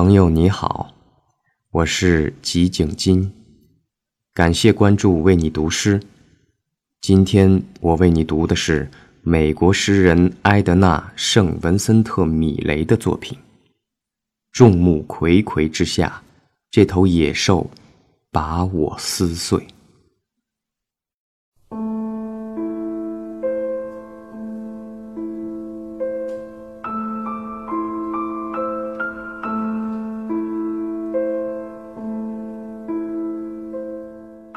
朋友你好，我是吉景金，感谢关注，为你读诗。今天我为你读的是美国诗人埃德纳·圣文森特·米雷的作品。众目睽睽之下，这头野兽把我撕碎。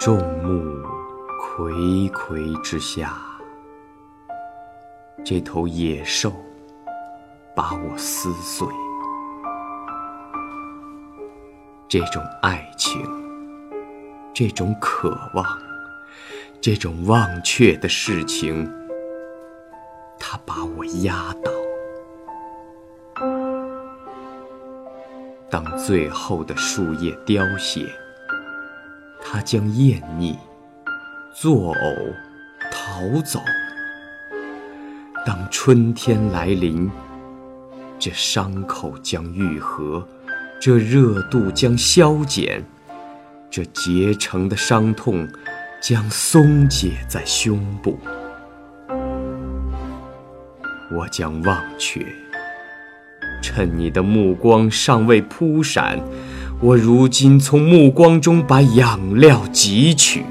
众目睽睽之下，这头野兽把我撕碎。这种爱情，这种渴望，这种忘却的事情，它把我压倒。当最后的树叶凋谢。他将厌腻、作呕、逃走。当春天来临，这伤口将愈合，这热度将消减，这结成的伤痛将松解在胸部。我将忘却，趁你的目光尚未扑闪。我如今从目光中把养料汲取，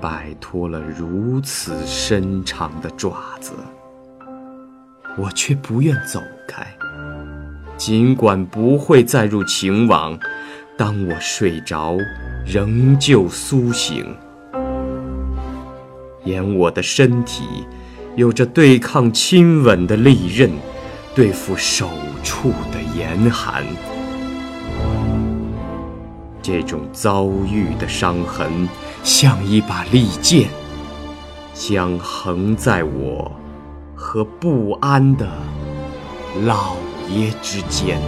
摆脱了如此深长的爪子，我却不愿走开。尽管不会再入情网，当我睡着，仍旧苏醒，沿我的身体。有着对抗亲吻的利刃，对付手触的严寒。这种遭遇的伤痕，像一把利剑，将横在我和不安的老爷之间。